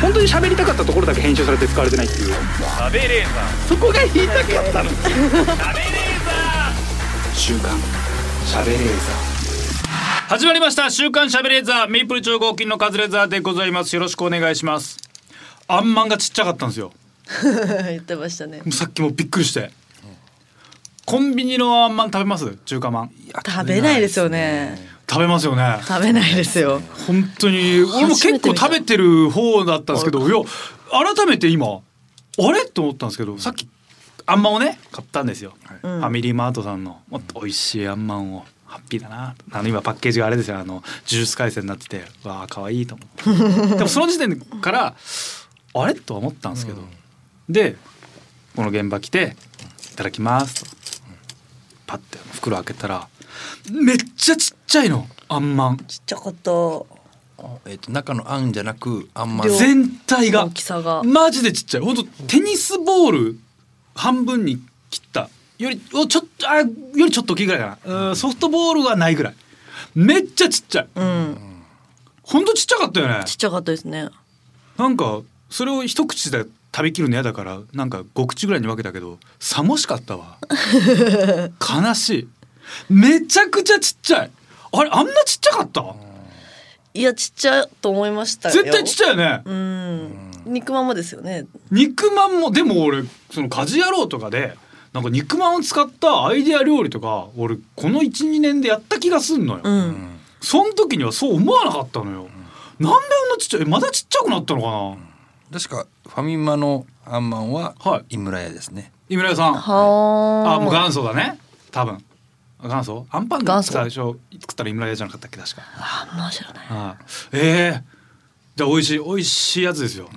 本当に喋りたかったところだけ編集されて使われてないっていう。食べレーザそこが言いたかったの。ー食べレーザ週刊喋れーー始まりました。週刊しゃべレーザーメイプル超合金のカズレーザーでございます。よろしくお願いします。あんまんがちっちゃかったんですよ。言ってましたね。さっきもびっくりして。コンビニのあんまん食べます？中華まん。食べないですよね食べますよね。食べないですよ。本当に。俺も結構食べてる方だったんですけどいや改めて今あれ？と思ったんですけどさっきあんまんをね買ったんですよ、うんファミリーマートさんの。もっと美味しいあんまんを。ハッピーだなあの今パッケージがあれですよ。あの呪術廻戦になっててわあ可愛いと思って。でもその時点からあれ？とは思ったんですけど、でこの現場来て「いただきます」と。パッて袋開けたらめっちゃちっちゃいの？あんまん。ちっちゃかった。えっと中のあんじゃなくあんまん。量全体が。大きさが。マジでちっちゃい。本当テニスボール半分に切った。よりおちょっとあよりちょっと大きいぐらいかな、うん、ソフトボールはないぐらい。めっちゃちっちゃい。うん。ほんとちっちゃかったよね。ちっちゃかったですね。なんかそれを一口で食べきるの嫌だからなんか5口ぐらいに分けたけどさもしかったわ。悲しい。めちゃくちゃちっちゃいあれあんなちっちゃかった？いやちっちゃいと思いました。よ絶対ちっちゃいよね。うん。肉まんもですよね。肉まんもでも俺その家事野郎とかでなんか肉まんを使ったアイデア料理とか俺この12年でやった気がすんのよ、うん。その時にはそう思わなかったのよ、なんであんなちっちゃいえまだちっちゃくなったのかな？確かファミマのあんまんははい。井村屋ですね。井村屋さん。はああもう元祖だね。多分元祖？アンパン元祖。最初作ったら井村屋じゃなかったっけ？確か。あんま知らない。ああ。ええ。じゃあ美味しい。美味しいやつですよ、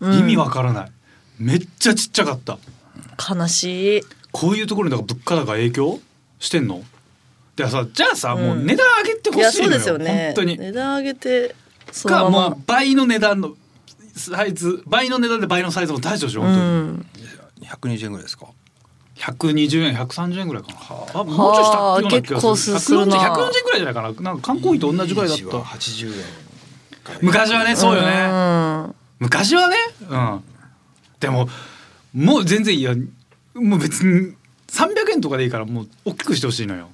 うん。意味わからない。めっちゃちっちゃかった。悲しい。こういうところにだから物価高影響してんの？でさじゃあさ、もう値段上げてほいやしいのよ。そうですよね。本当に。値段上げてそかのまま。もう倍の値段のサイズ倍の値段で倍のサイズも大丈夫でしょ？う本当に、ん。120円ぐらいですか？120円130円ぐらいかな。あ。もうちょいしたような気がする。な。140 140円ぐらいじゃないかな。なんか缶コーヒーと同じぐらいだった。80円昔はねそうよね、うん。昔はね。うん。でももう全然いいや。もう別に300円とかでいいからもう大きくしてほしいのよ。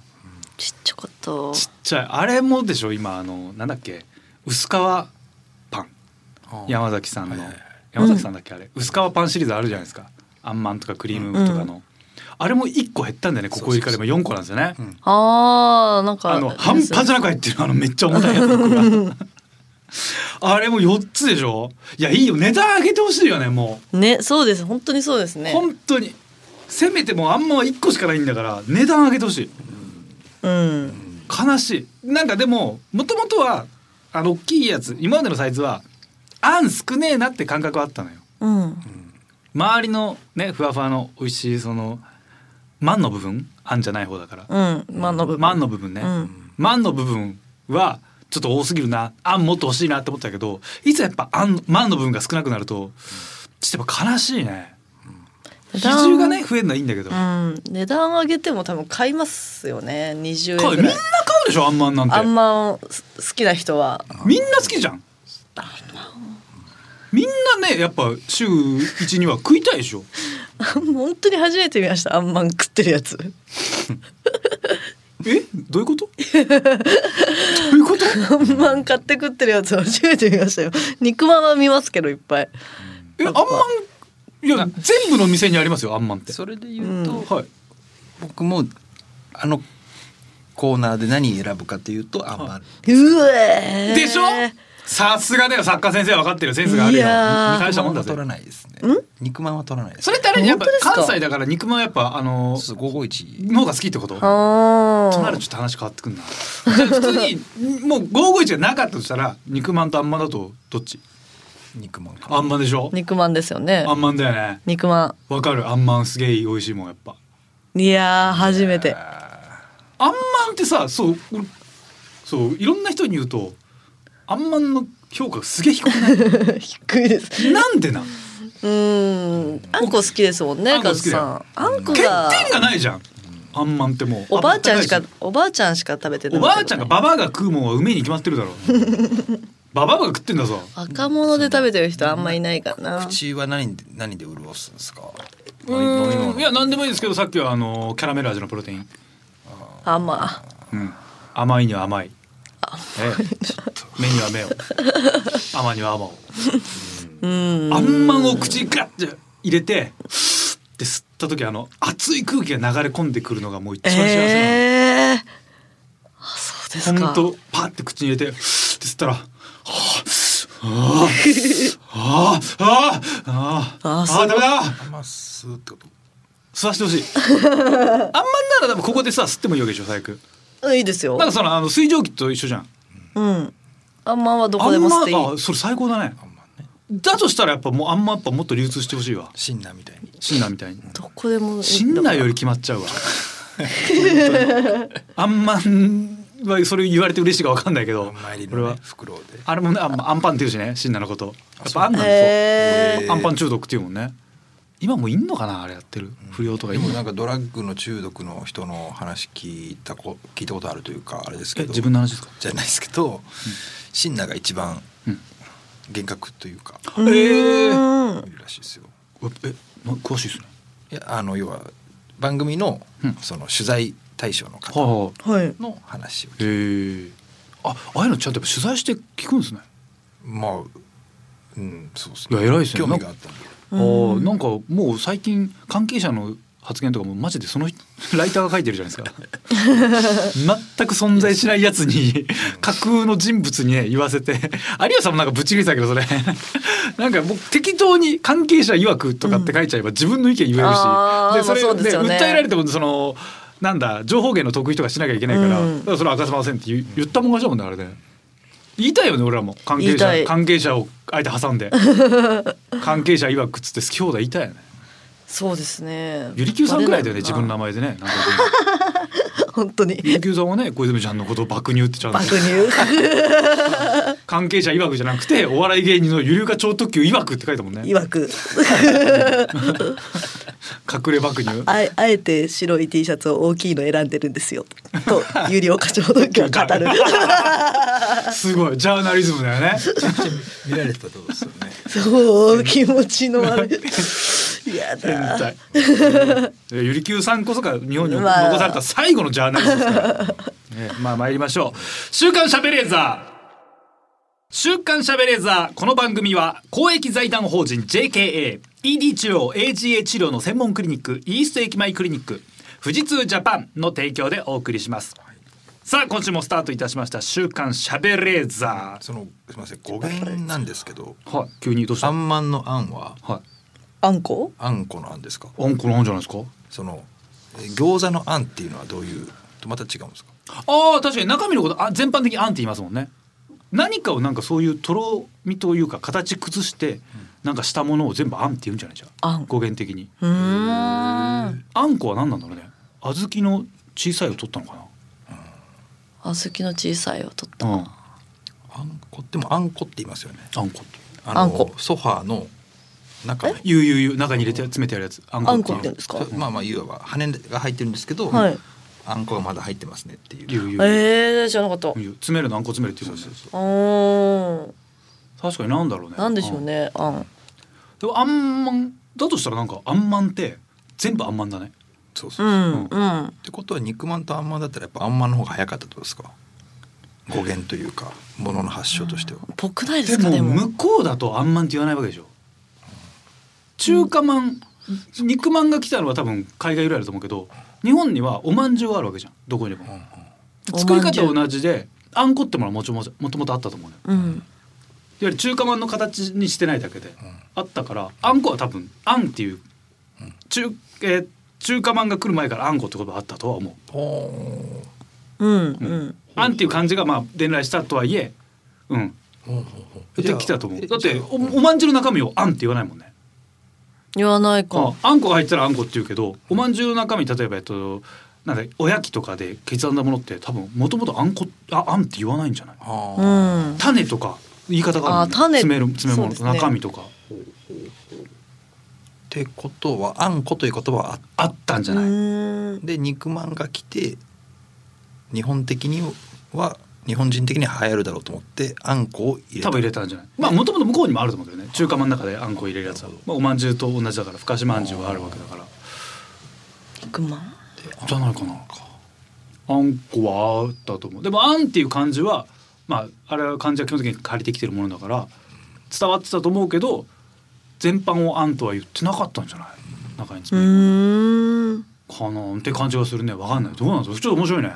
ちっちゃかった。ちっちゃい。あれもでしょ今あのなんだっけ。薄皮パン。山崎さんの、はい山崎さんだっけあれ、薄皮パンシリーズあるじゃないですか。あんまんとかクリームとかの、あれも1個減ったんだよねここ入れから今4個なんですよね。うん。あーなんかあの半端じゃなく入ってるあのめっちゃ重たいやつ1個があれも4つでしょ？いやいいよ。値段上げてほしいよねもねそうです。本当にそうですう、ね。本当に。せめてもうあんまは1個しかないんだから値段上げてほしい。うん。悲しい。なんかでももともとはあの大きいやつ今までのサイズはあん少ねえなって感覚はあったのよ。うん。周りのねふわふわの美味しいそのマンの部分あんじゃない方だから。うんマンの部分。マンの部分ね、うん。マンの部分はちょっと多すぎるな。あんもっと欲しいなって思ったけどいつやっぱあんマンの部分が少なくなるとちょっとやっぱ悲しいね。比重がね増えるのはいいんだけど、うん。値段上げても多分買いますよね。20買うみんな買円ぐらいうでしょあんまんなんて。あんまんす好きな人は。みんな好きじゃん。みんなねやっぱ週一には食いたいでしょ 本当に初めて見ましたあんまん食ってるやつ。え？どういうこと？どういうこと？あんまん買って食ってるやつ初めて見ましたよ。肉まんは見ますけどいっぱい。え？あんまん？いや全部の店にありますよあんまんって。それで言うと、はい。僕もあのコーナーで何選ぶかというとあんまん。うえー。でしょ？さすがだよ作家先生は分かってる。センスがあるよ。大したもんだぜ。肉まんは取らないですね。肉まんは取らないです。それってあれやっぱ関西だから肉まんやっぱあのそう551の方が好きってこと？あとなるとちょっと話変わってくんな。じゃあ普通にもう551がなかったとしたら肉まんとあんまんだとどっち？肉まんかあんまんでしょ？肉まんですよね。あんまんだよね。肉まわかる？あんまんすげえ美味しいもんやっぱ。んいやー初めて。あんまんってさそう俺そういろんな人に言うとあんまんの評価がすげえ低くない？低いです。なんでなうん。あんこ好きですもんねカズさん。あんこ欠が。点がないじゃん。あんまんってもう。おばあちゃんしかおばあちゃんしか食べてないおばあちゃんがババアが食うもんは梅に決まってるだろ。ババアが食ってんだぞ。赤物で食べてる人あんまいないからな。口は何で何で潤すんですか？いや何でもいいですけどさっきはあのキャラメル味のプロテイン、あまうん、甘いには甘い。ええ。目には目を、甘には甘を。あんまんを口ガッて入れて、で吸った時あの熱い空気が流れ込んでくるのがもう一番幸せな。えー、あそうですか。本パって口に入れて、って吸ったら、はあ。あああああああダああん吸わしてほしいあんまんならでもここでさ吸ってもいいわけでしょ最悪いいですよ。なんかそのあの水蒸気と一緒じゃん。うん。あんまはどこでも吸っていい。あんまあそれ最高だね。あんまねだとしたらやっぱもうあんまやっぱもっと流通してほしいわ。シンナーみたいに。シンナーみたいに。どこでもシンナーより決まっちゃうわ。あんまんはそれ言われて嬉しいかわかんないけあどんまり俺は。袋で。あれもねあんアンパンっていうしねシンナーのこと。やっぱあんなんへそう。アンパン中毒っていうもんね今もういんのかなあれやってる？不良とか。でもなんかドラッグの中毒の人の話聞いたこ聞いたことあるというかあれですけど。え自分の話ですか？じゃないですけど、シンナーが一番うん。厳格というか、うええー。んいるらしいですよ。えな詳しいですね。いやあの要は番組のうん。その取材対象のは方の話をいへえあああいうのちゃんとやっぱ取材して聞くんですね。まあうんそうですいや偉いですね。興味があったんであーなんかもう最近関係者の発言とかもマジでその人 ライターが書いてるじゃないですか。全く存在しないやつに架空の人物にね言わせて。有吉さんもなんかぶっちぎりてたけどそれ。なんかもう適当に関係者曰くとかって書いちゃえば自分の意見言えるし、あーそれまあそうで訴えられてもそのなんだ情報源の得意とかしなきゃいけないから,、うん。だからそれは明かせませんって言言ったもん勝ちだもんねあれね言いたいよね俺らも。関係言いたい。者関係者をあえて挟んで。関係者曰くっつって好き放題言いたいよね。そうですね。ゆりきゅうさんくらいだよね自分の名前前でねなんか。本当に。ゆりきゅうさんはね小泉ちゃんのことを爆乳ってちゃんと。爆乳 関係者曰くじゃなくてお笑い芸人のゆりか超特急曰くって書いたもんね。曰く隠れ爆乳あえあえて白い T シャツを大きいの選んでるんですよ。と有料課長の時は語る。すごい。ジャーナリズムだよね。見られてたとですよね。そう気持ちの悪いや変だ態えゆりきゅうさんこそが日本に残まあされた最後のジャーナリストですから、ね、まあ参りましょう。週刊しゃべれーザー。週刊しゃべれーザー。この番組は公益財団法人 JKA ED 治療 AGA 治療の専門クリニックイースト駅前クリニック富士通ジャパンの提供でお送りします。さあ今週もスタートいたしました週刊しゃべれーザそのすみません語源なんですけどーはい急にどうした？あんまんのあんははい。あんこあんこのあんですか？あんこなんじゃないですか？そのえ餃子のあんっていうのはどういうとまた違うんですか？ああ確かに中身のことあ全般的にあんって言いますもんね。何かをなんかそういうとろみというか形崩してなんかしたものを全部あんって言うんじゃない？じゃあん。語源的に。うーん。あんこは何なんだろうね？小豆の小さいを取ったのか小豆の小さいを取った。な、うん、あんこってもあんこって言いますよね。あんこ。ってあのあんこ。ソファーの中のゆうゆうゆう中に入れて詰めてやるやつ。あんこっていうこって言うんですかそまあまあいわば羽が入ってるんですけど、はい。あんこがまだ入ってますねっていう。ゆうゆうゆう。えー、知らなかった。詰めるのあんこ詰めるっていうもんね。おー確かになんだろうね。なんでしょうね。あん。うん。でもあんまんだとしたらなんかあんまんって全部あんまんだね。そうそうう、っんうん。てことは肉まんとあんまんだったらやっぱあんまんの方が早かったってことですか？語源というかものの発祥としては、ぽくないでですもかでも向こうだとあんまんって言わないわけでしょ。中華まん、肉まんが来たのは多分海外由来だと思うけど日本にはおまんじゅうがあるわけじゃん。どこにでも、作り方は同じであんこってものはもちもちもともとあったと思うね。うんいわゆる中華まんの形にしてないだけで、あったからあんこは多分あんっていう中,、えー中華まんが来る前からあんこって言葉あったとは思う。ほう。んうんあんっていう漢字がまあ伝来したとはいえうん。うほうほうほう。できたと思う。だっておおまんじゅうの中身をあんって言わないもんね。言わないか。ああんこが入ってたらあんこって言うけどおまんじゅうの中身例えばえっとなんだおやきとかで刻んだものって多分もともとあんこああんって言わないんじゃない？うはあん。種とか言い方があるあ種。詰める詰め物、そうですね。中身とか。ってことはあんこという言葉はあっあったんじゃない、うん。で肉まんが来て日本的には日本人的に流行るだろうと思ってあんこを入れた。多分入れたんじゃない？まあもともと向こうにもあると思うけどね。中華まん中であんこ入れるやつは、まあ、おまんじゅうと同じだからふかしまんじゅうがあるわけだから。肉まん？じゃないかなあんこはあったと思う。でもあんっていう漢字はまああれは漢字は基本的に借りてきてるものだから伝わってたと思うけど全般をあんとは言ってなかったんじゃない？中にかなって感じがするね。わかんない。どうなんですか？ちょっと面白いね。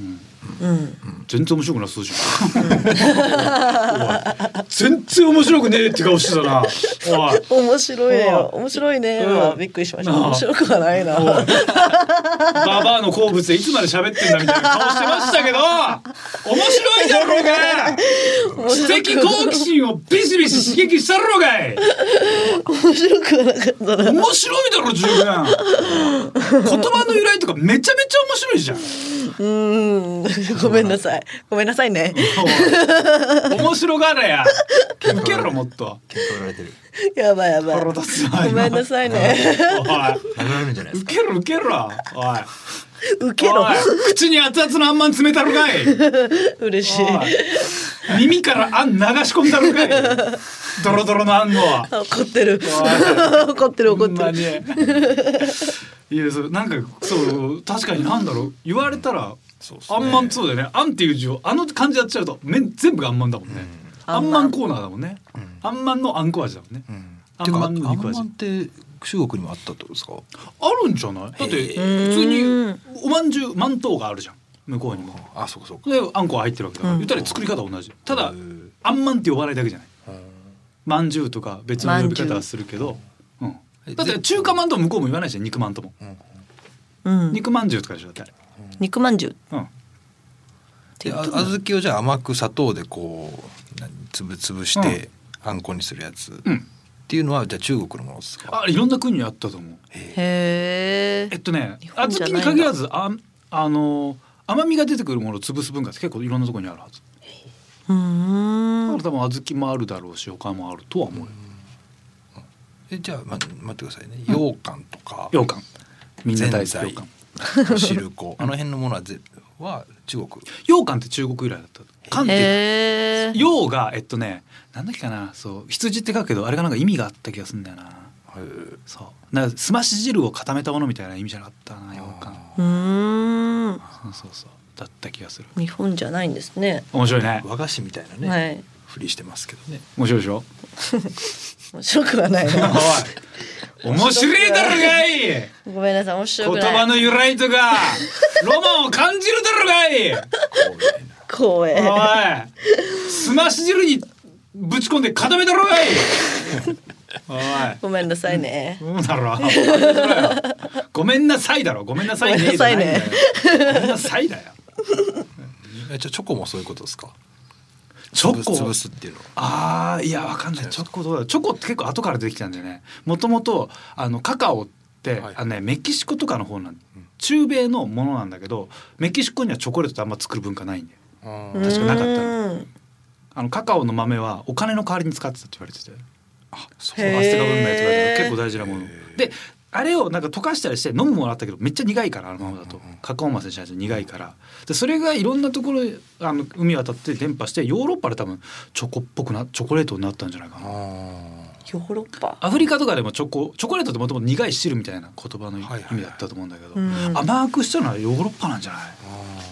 うんうん。全然面白くなさそうじゃん。おい。全然面白くねえって顔してたな。面白いねおい。面白いね。びっくりしました。面白くはないな。ババアの好物でいつまで喋ってんだみたいな顔してましたけど面白いだろうが知的好奇心をビシビシ刺激したろうがい。面白くはなかったな。面白いだろ十分。言葉の由来とかめちゃめちゃ面白いじゃんうーんごめんなさい。ごめんなさいね。面白がれや。ウケろもっと。喧嘩売られてる。やばいやばい。ごめんなさいね。おい。殴られるんじゃないですか？ウケろウケろ。おいウケろ。口に熱々のあんまん詰めたろかい。嬉しい。耳からあん流し込んだろかい。ドロドロのあんのは 怒ってる。お怒ってる怒ってる。いやそうなんかそう確かになんだろう。言われたらあんまんそうだよね。あんっていう字をあの漢字やっちゃうと麺全部があんまんだもんね、あんまん。コーナーだもんね、あんまんのあんこ味だもんね、うん。あんまんの肉味。まんって中国にもあったってことですか？あるんじゃない？だって普ー通におまんじゅうまんとうがあるじゃん向こうにも。あそうかそうか。であんこが入ってるわけだから、うん。言ったら作り方は同じ。ただあんまんって呼ばないだけじゃない。うん。まんじゅうとか別の呼び方はするけど、う。ん、だって中華まんとも向こうも言わないし肉まんとも。うん。肉まんじゅうとかでしょだって。肉まんじゅう。うん。であ小豆をじゃあ甘く砂糖でこう何つぶつぶしてあんこにするやつ。っうんていうのはじゃあ中国のものですか？あいろんな国にあったと思う。へえ。えっとね日小豆に限らずああの甘みが出てくるものを潰す文化って結構いろんなところにあるはず。うーん。だから多分小豆もあるだろうし他もあるとは思うよ。えじゃあ、ま、待ってくださいね。羊羹とか。羊羹。みんな大好き羊羹。汁粉。あの辺のものはぜは中国。羊羹って中国由来だった。羹って羊がえっとねなんだっけかなそう羊って書くけどあれがなんか意味があった気がするんだよな。そう。なんかすまし汁を固めたものみたいな意味じゃなかったな羊羹うーん。そうそうそう。だった気がする。日本じゃないんですね。面白いね。和菓子みたいなね、はいふりしてますけどね。面白いでしょ？面白くはないな。おい面白いだろがい！ごめんなさい面白言くない。葉の由来とかロマンを感じるだろがい！光栄おいすまし汁にぶち込んで固めだろがい！おい。ごめんなさいね。そうだろごめんなさいだろ。ごめんなさいねごめんなさいね。ごめんなさいだよ。えじゃあチョコもそういうことですか？チョコ？潰すっていうの。はあーいやわかんない。チョコどうだチョコって結構後から出てきたんだよね。もともとあのカカオって、はい。あのねメキシコとかの方なん中米のものなんだけどメキシコにはチョコレートってあんま作る文化ないんだよ。うん確かなかったの。うん。あのカカオの豆はお金の代わりに使ってたって言われててあそうアステカ文明とかで結構大事なものであれをなんか溶かしたりして飲むものあったけどめっちゃ苦いからあのままだと。カカオマスにしないと苦いから。でそれがいろんなところへあの海渡って伝播してヨーロッパで多分チョコっぽくなチョコレートになったんじゃないかな。あヨーロッパ？アフリカとかでもチョコチョコレートってもともと苦い汁みたいな言葉の意はいはいはい。味だったと思うんだけど、うん。甘くしたのはヨーロッパなんじゃない？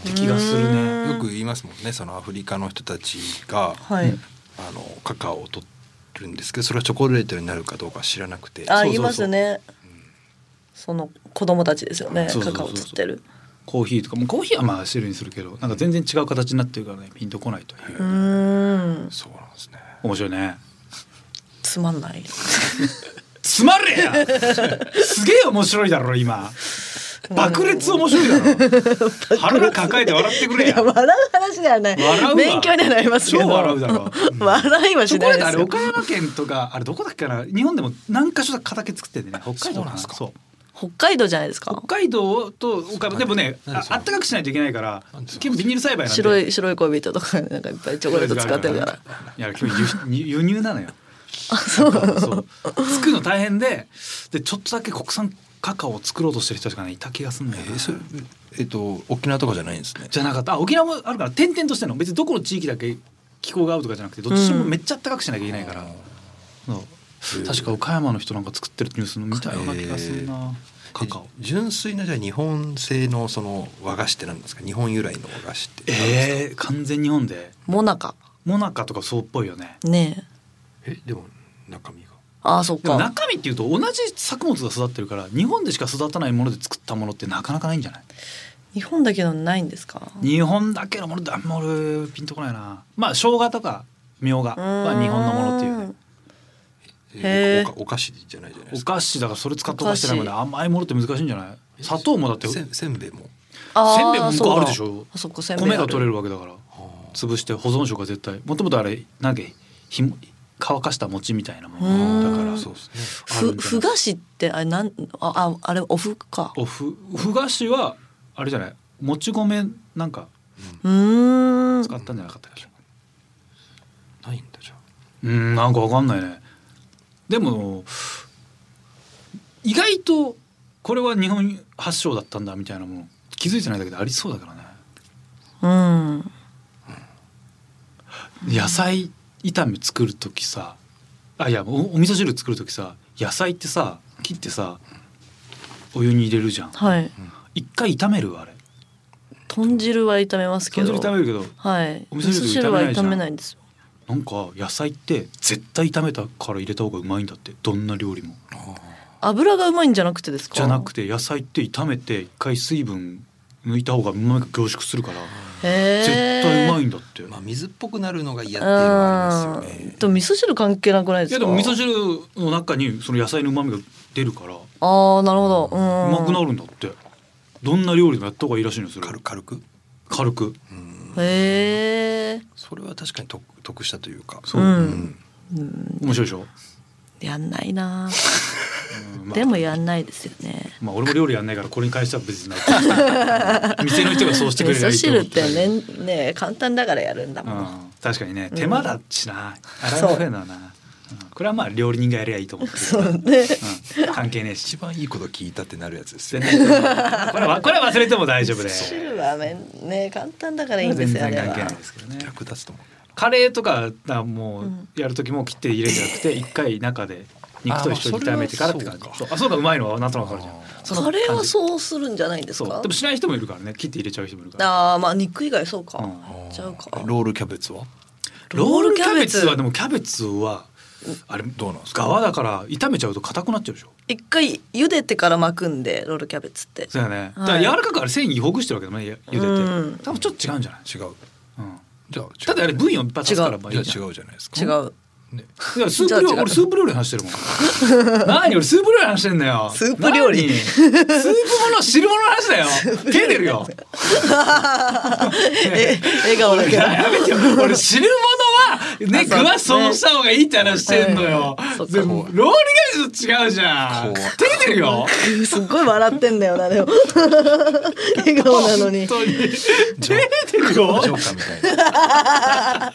ー。って気がするね。うんよく言いますもんねそのアフリカの人たちが、はい、うんあのカカオを取るんですけどそれはチョコレートになるかどうか知らなくて。あそうそうそう言いますねその子供たちですよねカカオ釣ってる。コーヒーとかもコーヒーはまあ汁にするけどなんか全然違う形になってるからねピンとこないという。うそうなんですね。面白いね。つまんない。つまれや！すげえ面白いだろ今。爆裂面白いだろ。腹抱えて笑ってくれや。笑う話ではない。勉強にはなりますけど。超笑うだろ。笑いはしないですよ。岡山県とかあれどこだっけな？日本でも何か所か畑作ってんでね。北海道なんですか。そう北海道じゃないですか。北海道と岡山。でもねあったかくしないといけないからなんでそれ？基本ビニール栽培なんで。白い白い恋人とかなんかいっぱいチョコレート使ってるから。いや今日輸輸入なのよ。あそう。そう。作るの大変ででちょっとだけ国産カカオを作ろうとしてる人とかねいた気がするんだよな。えーえっと沖縄とかじゃないんですね？じゃなかった。あ沖縄もあるから点々としてんの。別にどこの地域だけ気候が合うとかじゃなくてどっちもめっちゃ暖かくしなきゃいけないから、そう確か岡山の人なんか作ってるニュースの見たような気がするな、カカオ。え純粋なじゃあ日本製のその和菓子って何ですか？日本由来の和菓子って。えー、完全日本で。モナカ。モナカとかそうっぽいよね。ね。ええでも中身が。ああそっか。中身っていうと同じ作物が育ってるから日本でしか育たないもので作ったものってなかなかないんじゃない？日本だけのないんですか？日本だけのものってあんま俺ピンとこないな。まあ生姜とかみょうがは日本のものっていうねえおかお菓子じゃないじゃないでおすか。菓子だからそれ使ってお菓子じゃないので甘いものって難しいんじゃない？砂糖もだってせんせんべいも。せんべいも向こうあるでしょ？だあそっかせんべいあ米が取れるわけだから。潰して保存食が絶対。もともとあれなんだっけひも乾かした餅みたいなもの。だからそうですね。ふ菓子ってあれなんあああれおふか。おふふ菓子はあれじゃない？もち米なんかうーん。使ったんじゃなかったっけ？ないんだじゃあ。うんなんかわかんないねでも意外とこれは日本発祥だったんだみたいなもの気づいてないだけでありそうだからね。うん。野菜炒め作る時さあいやおお味噌汁作る時さ野菜ってさ切ってさお湯に入れるじゃん。はい。一回炒めるあれ。豚汁は炒めますけ豚ど汁炒めるけどはい。お味噌汁は炒炒めないじゃん。めないんですよなんか野菜って絶対炒めたから入れた方がうまいんだって。どんな料理も。油がうまいんじゃなくてですか？じゃなくて野菜って炒めて一回水分抜いた方がうまみが凝縮するからへ絶対うまいんんだって、まあ水っぽくなるのが嫌っていうのがありますよね。でも味噌汁関係なくないですか？いやでも味噌汁の中にその野菜のうまみが出るからうああなるほど。うん。まくなるんだって。どんな料理でもやった方がいいらしいのよそれ軽軽く。軽く。うんへえそれは確かに得得したというか。そう、うん。面白いでしょ、やんないな。うん。まあ。でもやんないですよね。まあ俺も料理やんないからこれに関しては別にな 店の人がそうしてくれ味噌りゃいいと思汁ってねね簡単だからやるんだもん、うん、確かにね。うん。手間だしな、洗いも増えるのはな、うん。これはまあ料理人がやりゃいいと思ってるそうね。うん、関係ねえし。一番いいこと聞いたってなるやつですよ。全然これはこれは忘れても大丈夫で。汁はめんね簡単だからいいんです全よあれは然関係ないですけどね。役立つと思うカレーとかだもううんやる時も切って入れるんじゃなくて一回中で肉と一緒に炒めてからって感じ。あまあそう。あそうかうまいのはなんとなくわかるじゃん。カレーはそうするんじゃないんですか？でもしない人もいるからね切って入れちゃう人もいるから。ああまあ肉以外そうか、うん。ちゃうか。ロールキャベツは？ロールキャベツはでもキャベツはあれどうなんですか？側だから炒めちゃうと硬くなっちゃうでしょ。一回茹でてから巻くんでロールキャベツって。そうやね。だはい。から柔らかくあれ繊維ほぐしてるわけだもんね茹でて、うん。多分ちょっと違うんじゃない、違う。うん、じゃあただあれブイヨン一発からまあいじ違うじゃないですか。違う。ね。いやスープ料理俺スープ料理の話してるもん。何俺スープ料理の話してんだよ。スープ料理。何？スープもの汁物の話だよ。手出るよ。え笑顔だけど。やめてよ。俺汁物は ねあ具そうはそうした方がいいって話してんのよ。でもロールキャベツと違うじゃん。こう手出るよ。すっごい笑ってんだよなでも。笑顔なのに。本当に。手出るよ。ジョーカーみたいな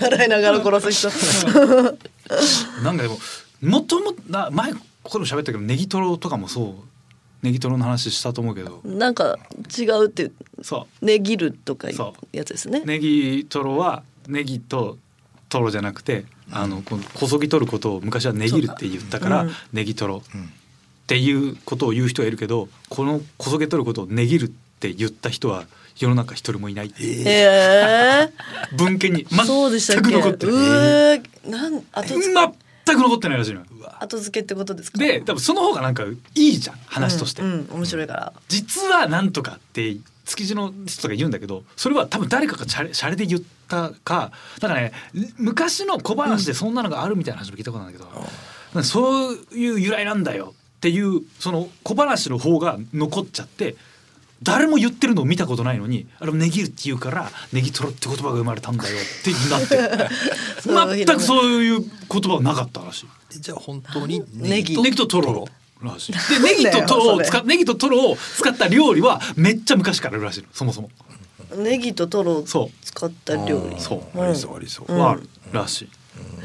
笑いながら殺す人。なんかでももともな前ここでも喋ったけどネギトロとかもそう。ネギトロの話したと思うけど。なんか違うってそねぎるとかいうそやつですね。うネギトロはネギとトロじゃなくてあのこのこそぎ取ることを昔はネギるって言ったから、うん。ネギトロうん。っていうことを言う人はいるけどこのこそげ取ることをネギるって言った人は世の中一人もいない。っていうへえ 文献にそうでした全く残ってるうー。なん後付け全く残ってないらしいのよ。後付けってことですか？で多分その方がなんかいいじゃん話として、うんうん面白いから。実はなんとかって築地の人とか言うんだけどそれは多分誰かがシャレシャレで言ったかだからね昔の小話でそんなのがあるみたいな話も聞いたことなんだけど、なんかそういう由来なんだよっていうその小話の方が残っちゃって誰も言ってるのを見たことないのにあれネギるって言うからネギトロって言葉が生まれたんだよってなって。全くそういう言葉はなかったらしい。じゃあ本当にネギ？ネギ。とトロらしい。でネギ。とトロを使っネギとトロを使った料理はめっちゃ昔からあるらしいのそもそも。ネギとトロをそ使った料理。そう。ありそうありそう。うんはあるらしい。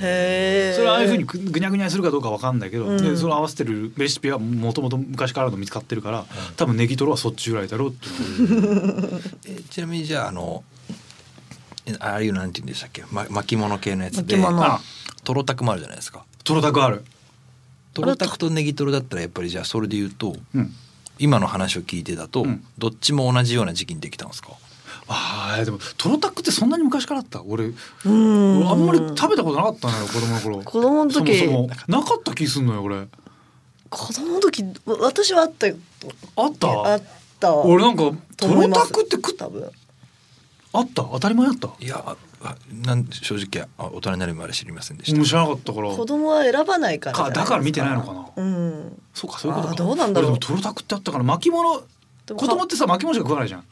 へえそれはああいうふうにぐぐにゃぐにゃにするかどうかわかんないけど、うん。でそれを合わせてるレシピはもともと昔からの見つかってるから多分ネギトロはそっち由来だろうっていう。えちなみにじゃああのえああいうなんて言うんでしたっけ、ま、巻物系のやつで巻物。あトロタクもあるじゃないですか。トロタクある、トロタクとネギトロだったらやっぱりじゃあそれで言うとうん、今の話を聞いてだと、うん。どっちも同じような時期にできたんですか？あーでもトロタクってそんなに昔からあった？俺うん。俺あんまり食べたことなかったのよ子供の頃。子供の時。そもそも。なかった気すんのよ俺。子供の時わ私はあったよ。あった？あった。俺なんかトロタクって食っ多分。あった？当たり前あった？いやああなん正直あ大人になるまで知りませんでした。もう知らなかったから。子供は選ばないから。だから見てないのかな？うん。そうかそういうことか。どうなんだろう。俺でもトロタクってあったから巻物。子供ってさ巻物しか食わないじゃん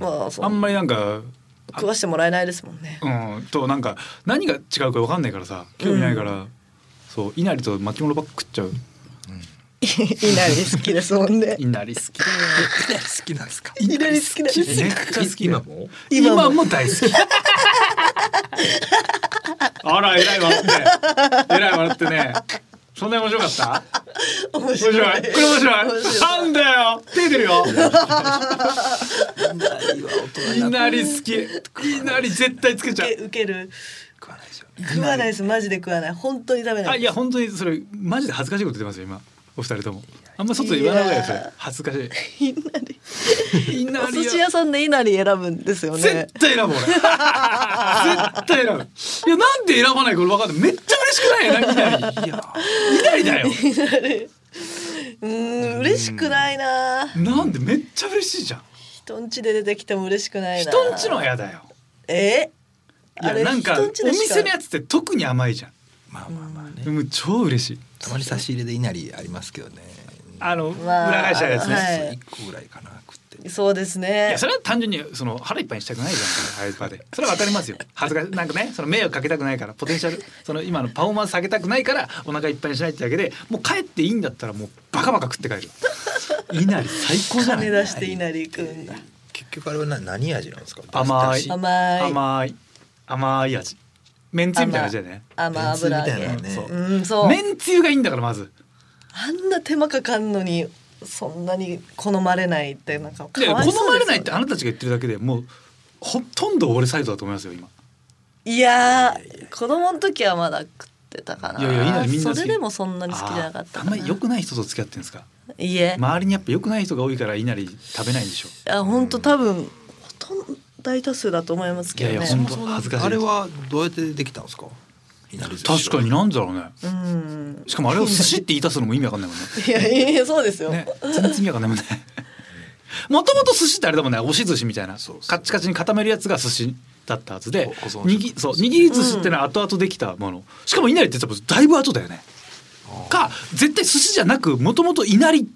まああんまりなんか食わしてもらえないですもんね。うんとなんか何が違うか分かんないからさ興味ないから、そういなりと巻物ばっか食っちゃう。いなり好きですもんね。いなり好き 好きなんですか？いなり好きなんですめっちゃ好き。今も？今も？今も。大好き。あらえらい笑って。えらい笑ってねそんなに面白かった？面面白い？これ面白い？なんだよ！手出るよ！いなり好き。いなり絶対つけちゃう。受ける。食わないですよ食わないです。マジで食わない。本当に食べないあいや本当にそれマジで恥ずかしいこと言ってますよ今お二人とも。あんま外で言わない方がいい恥ずかしい。なり。いいなお寿司屋さんでいなり選ぶんですよね。絶対選ぶ俺。絶対選ぶ。いやなんで選ばないか俺分かんない。めっちゃ嬉しくない？よいなり。いや。いなりだよ。いなり。うーん。嬉しくないな。なんでめっちゃ嬉しいじゃん。人ん家で出てきても嬉しくないな。人んちのは嫌だよ。え？いやなんかお店のやつって特に甘いじゃん。まあまあまあね、もう超嬉しいたまに差し入れでいなりありますけどね。あの、まあ裏返したやつね、はい。一個ぐらいかな食って。そうですいねやそれは単純にその腹いっぱいにしたくないじゃんああいう場で。それはわかりますよ。恥ずかしなんかねその迷惑かけたくないからポテンシャルその今のパフォーマンス下げたくないからお腹いっぱいにしないってだけでもう帰っていいんだったらもうバカバカ食って帰る。いなり最高じゃない？金出していなくんだ。結局あれはな何味なんですか？甘い。甘い。甘い味めんつゆみたいな味だよね。甘油揚げめんつゆみたいなね。そう。うんそう。めんつゆがいいんだからまず。あんな手間かかんのにそんなに好まれないってなんかかで好わいそうですよまれないってあなたたちが言ってるだけでもうほとんど俺サイドだと思いますよ今。いやー子供の時はまだ食ってたかな。いやいやいいなみんなそれでもそんなに好きじゃなかったかな。あんまり良くない人と付き合ってるんですか？いいえ、周りにやっぱ良くない人が多いからいなり食べないんでしょ。いや本当多分ほとんど大多数だと思いますけどね。いやいや本当恥ずかしいあれはどうやってできたんですか？確かになんだろうね。うん。しかもあれを寿司って言い出すのも意味わかんないもんね。いやいやそうですよ、ね。全然意味わかんないもんね。もともと寿司ってあれだもんね押し寿司みたいな。そうそう。カッチカチに固めるやつが寿司だったはずで握り寿司ってのは後々できたもの、しかもいなりって多分だいぶ後だよね。か絶対寿司じゃなくもともといなり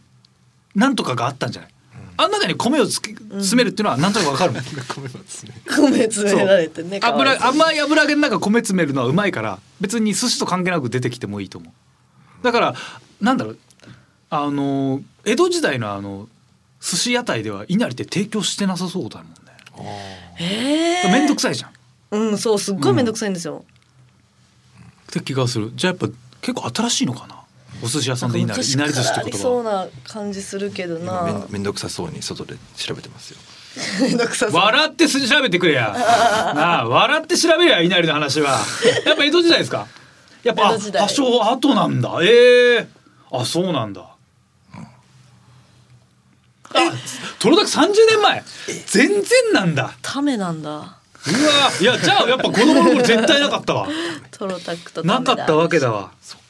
なんとかがあったんじゃない、あん中に米をつけ詰めるっていうのはなんとなくわかるもん。米詰められてねかわい油そう。甘い油揚げの中米詰めるのはうまいから別に寿司と関係なく出てきてもいいと思う。だからなんだろうあの江戸時代のあの寿司屋台ではいなりって提供してなさそうだもんね。えー、めんどくさいじゃん。っうんそうすっごいめんどくさいんですよ、て気がする。じゃあやっぱ結構新しいのかなお寿司屋さんでいなりいなり寿司って言そう葉な感じするけどな。めんどくさそうに外で調べてますよ。笑ってす調べてくれや。なあ笑って調べりゃいなりの話は。やっぱ江戸時代ですか？やっぱ多少後なんだ。ええあそうなんだ。あトロタク30年前全然なんだ。ためなんだ。うわいやじゃあやっぱ子供の頃絶対なかったわ。トロタクとなかったわけだわ。そっ